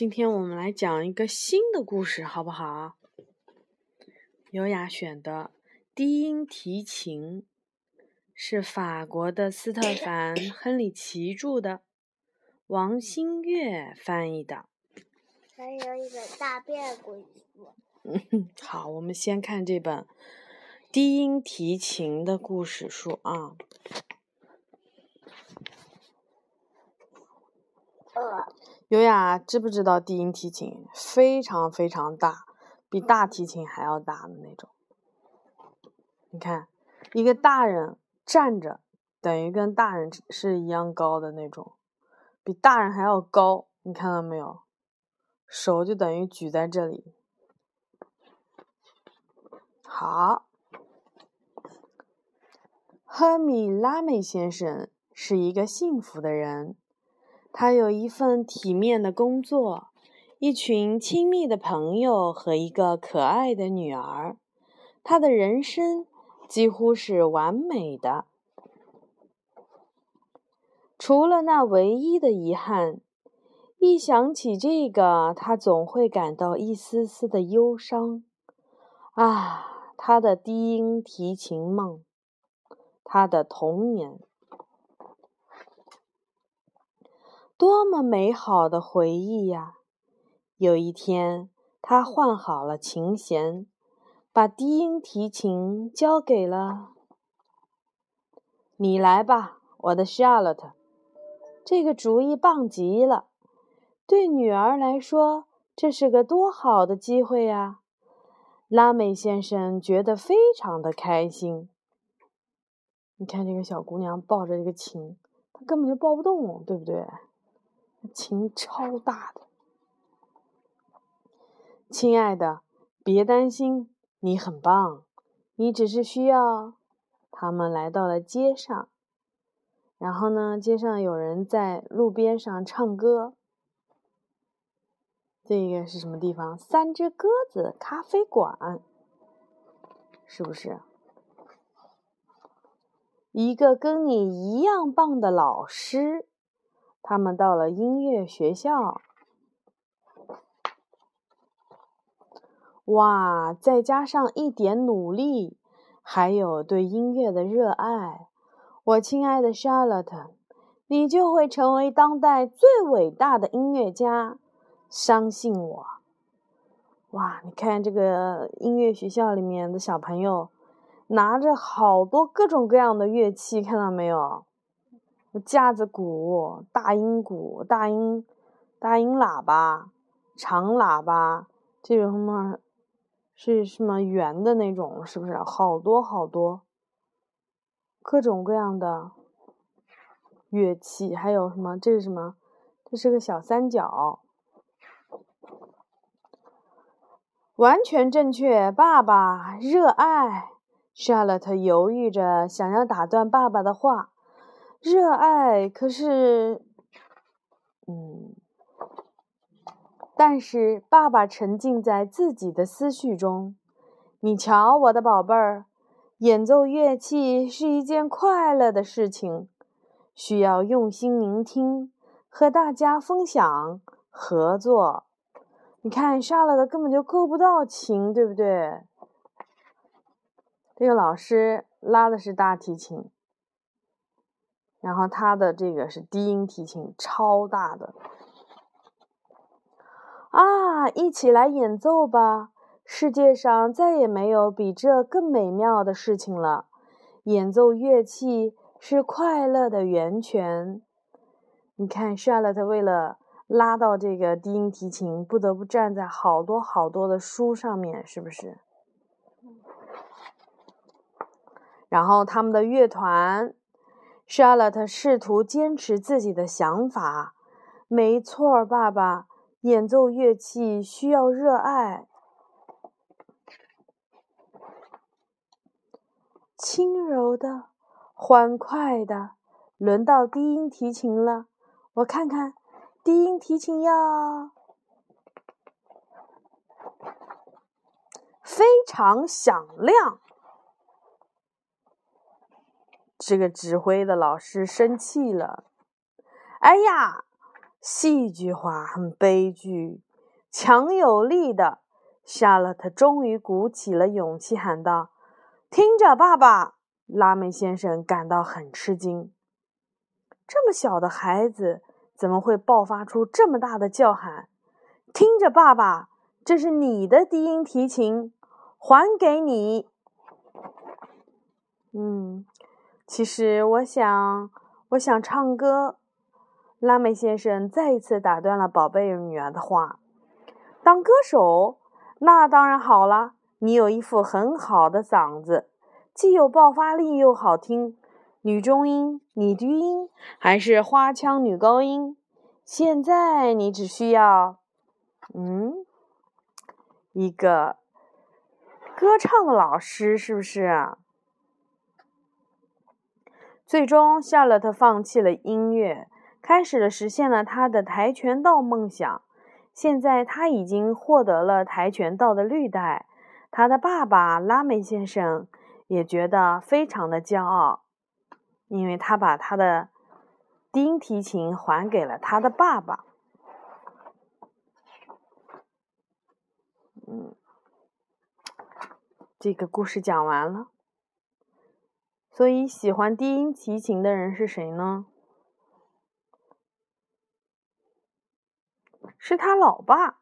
今天我们来讲一个新的故事，好不好？优雅选的低音提琴是法国的斯特凡·亨里奇著的，王新月翻译的。还有一本大便故事书。嗯，好，我们先看这本低音提琴的故事书啊。呃，优雅知不知道低音提琴非常非常大，比大提琴还要大的那种？你看，一个大人站着，等于跟大人是一样高的那种，比大人还要高，你看到没有？手就等于举在这里。好，赫米拉美先生是一个幸福的人，他有一份体面的工作，一群亲密的朋友和一个可爱的女儿。他的人生几乎是完美的，除了那唯一的遗憾。一想起这个，他总会感到一丝丝的忧伤。啊，他的低音提琴梦，他的童年，多么美好的回忆呀！有一天，他换好了琴弦，把低音提琴交给了你。来吧，我的 Charlotte，这个主意棒极了。对女儿来说，这是个多好的机会呀！拉美先生觉得非常的开心。你看这个小姑娘抱着这个琴，她根本就抱不动，对不对？琴超大的。亲爱的，别担心，你很棒。你只是需要……他们来到了街上，然后呢，街上有人在路边上唱歌。这个是什么地方？三只鸽子咖啡馆，是不是？一个跟你一样棒的老师，他们到了音乐学校。哇，再加上一点努力，还有对音乐的热爱，我亲爱的 Charlotte，你就会成为当代最伟大的音乐家。相信我，哇！你看这个音乐学校里面的小朋友，拿着好多各种各样的乐器，看到没有？架子鼓、大音鼓、大音大音喇叭、长喇叭，这种什么，是什么圆的那种？是不是？好多好多，各种各样的乐器，还有什么？这是什么？这是个小三角。完全正确，爸爸热爱。Charlotte 犹豫着，想要打断爸爸的话。热爱，可是，嗯，但是爸爸沉浸在自己的思绪中。你瞧，我的宝贝儿，演奏乐器是一件快乐的事情，需要用心聆听，和大家分享，合作。你看，杀了的根本就够不到琴，对不对？这个老师拉的是大提琴，然后他的这个是低音提琴，超大的。啊，一起来演奏吧！世界上再也没有比这更美妙的事情了。演奏乐器是快乐的源泉。你看，，Charlotte 为了。拉到这个低音提琴，不得不站在好多好多的书上面，是不是？然后他们的乐团，Charlotte 试图坚持自己的想法。没错，爸爸，演奏乐器需要热爱。轻柔的，欢快的，轮到低音提琴了，我看看。低音提琴要非常响亮。这个指挥的老师生气了。哎呀，戏剧化，很悲剧，强有力的。夏洛特终于鼓起了勇气，喊道：“听着，爸爸！”拉美先生感到很吃惊，这么小的孩子怎么会爆发出这么大的叫喊？听着，爸爸，这是你的低音提琴，还给你。嗯，其实我想，我想唱歌。拉美先生再一次打断了宝贝女儿的话：“当歌手，那当然好了，你有一副很好的嗓子。”既有爆发力又好听，女中音、女低音还是花腔女高音。现在你只需要，嗯，一个歌唱的老师，是不是？最终，夏洛特放弃了音乐，开始了实现了他的跆拳道梦想。现在他已经获得了跆拳道的绿带。他的爸爸拉美先生。也觉得非常的骄傲，因为他把他的丁提琴还给了他的爸爸。嗯，这个故事讲完了。所以，喜欢低音提琴的人是谁呢？是他老爸。